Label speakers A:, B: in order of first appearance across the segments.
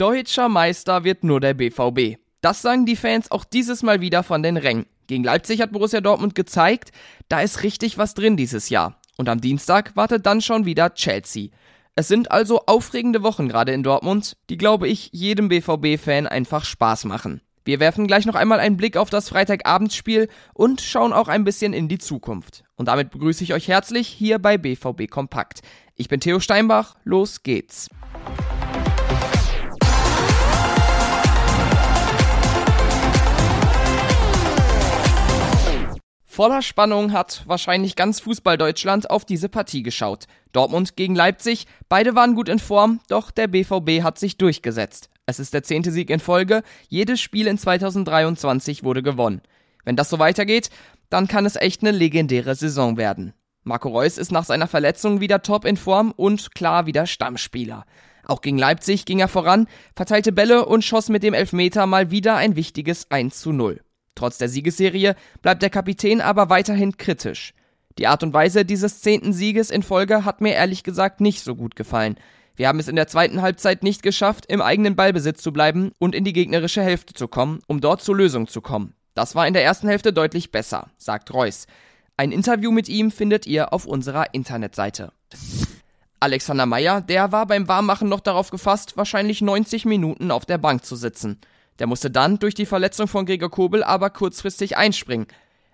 A: Deutscher Meister wird nur der BVB. Das sagen die Fans auch dieses Mal wieder von den Rängen. Gegen Leipzig hat Borussia Dortmund gezeigt, da ist richtig was drin dieses Jahr. Und am Dienstag wartet dann schon wieder Chelsea. Es sind also aufregende Wochen gerade in Dortmund, die glaube ich jedem BVB-Fan einfach Spaß machen. Wir werfen gleich noch einmal einen Blick auf das Freitagabendspiel und schauen auch ein bisschen in die Zukunft. Und damit begrüße ich euch herzlich hier bei BVB Kompakt. Ich bin Theo Steinbach, los geht's. Voller Spannung hat wahrscheinlich ganz Fußball-Deutschland auf diese Partie geschaut. Dortmund gegen Leipzig, beide waren gut in Form, doch der BVB hat sich durchgesetzt. Es ist der zehnte Sieg in Folge, jedes Spiel in 2023 wurde gewonnen. Wenn das so weitergeht, dann kann es echt eine legendäre Saison werden. Marco Reus ist nach seiner Verletzung wieder top in Form und klar wieder Stammspieler. Auch gegen Leipzig ging er voran, verteilte Bälle und schoss mit dem Elfmeter mal wieder ein wichtiges 1 zu 0. Trotz der Siegesserie bleibt der Kapitän aber weiterhin kritisch. Die Art und Weise dieses zehnten Sieges in Folge hat mir ehrlich gesagt nicht so gut gefallen. Wir haben es in der zweiten Halbzeit nicht geschafft, im eigenen Ballbesitz zu bleiben und in die gegnerische Hälfte zu kommen, um dort zur Lösung zu kommen. Das war in der ersten Hälfte deutlich besser, sagt Reus. Ein Interview mit ihm findet ihr auf unserer Internetseite. Alexander Meyer, der war beim Warmmachen noch darauf gefasst, wahrscheinlich 90 Minuten auf der Bank zu sitzen. Der musste dann durch die Verletzung von Gregor Kobel aber kurzfristig einspringen.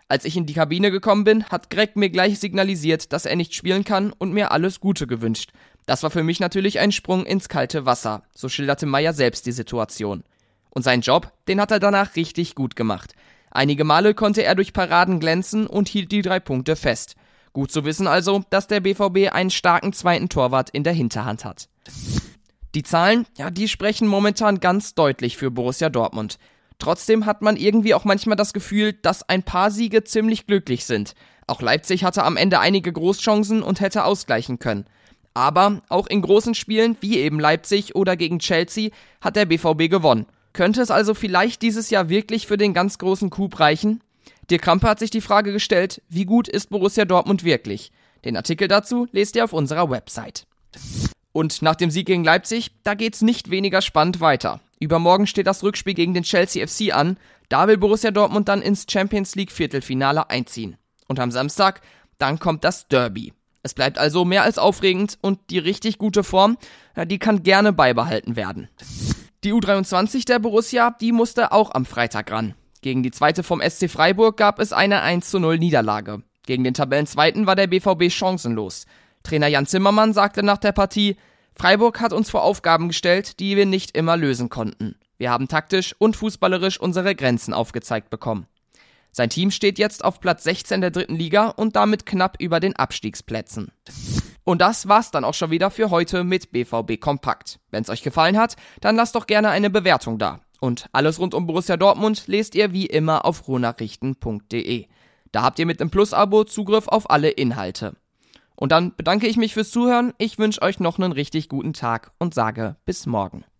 A: Als ich in die Kabine gekommen bin, hat Greg mir gleich signalisiert, dass er nicht spielen kann und mir alles Gute gewünscht. Das war für mich natürlich ein Sprung ins kalte Wasser, so schilderte Meyer selbst die Situation. Und seinen Job, den hat er danach richtig gut gemacht. Einige Male konnte er durch Paraden glänzen und hielt die drei Punkte fest. Gut zu wissen also, dass der BVB einen starken zweiten Torwart in der Hinterhand hat. Die Zahlen, ja, die sprechen momentan ganz deutlich für Borussia Dortmund. Trotzdem hat man irgendwie auch manchmal das Gefühl, dass ein paar Siege ziemlich glücklich sind. Auch Leipzig hatte am Ende einige Großchancen und hätte ausgleichen können. Aber auch in großen Spielen wie eben Leipzig oder gegen Chelsea hat der BVB gewonnen. Könnte es also vielleicht dieses Jahr wirklich für den ganz großen Coup reichen? Dirk Krampe hat sich die Frage gestellt, wie gut ist Borussia Dortmund wirklich? Den Artikel dazu lest ihr auf unserer Website. Und nach dem Sieg gegen Leipzig, da geht's nicht weniger spannend weiter. Übermorgen steht das Rückspiel gegen den Chelsea FC an. Da will Borussia Dortmund dann ins Champions League Viertelfinale einziehen. Und am Samstag, dann kommt das Derby. Es bleibt also mehr als aufregend und die richtig gute Form, die kann gerne beibehalten werden. Die U23 der Borussia, die musste auch am Freitag ran. Gegen die zweite vom SC Freiburg gab es eine 1 zu 0 Niederlage. Gegen den Tabellenzweiten war der BVB chancenlos. Trainer Jan Zimmermann sagte nach der Partie, Freiburg hat uns vor Aufgaben gestellt, die wir nicht immer lösen konnten. Wir haben taktisch und fußballerisch unsere Grenzen aufgezeigt bekommen. Sein Team steht jetzt auf Platz 16 der dritten Liga und damit knapp über den Abstiegsplätzen. Und das war's dann auch schon wieder für heute mit BVB Kompakt. Wenn's euch gefallen hat, dann lasst doch gerne eine Bewertung da. Und alles rund um Borussia Dortmund lest ihr wie immer auf ruhnachrichten.de. Da habt ihr mit dem Plus-Abo Zugriff auf alle Inhalte. Und dann bedanke ich mich fürs Zuhören. Ich wünsche euch noch einen richtig guten Tag und sage bis morgen.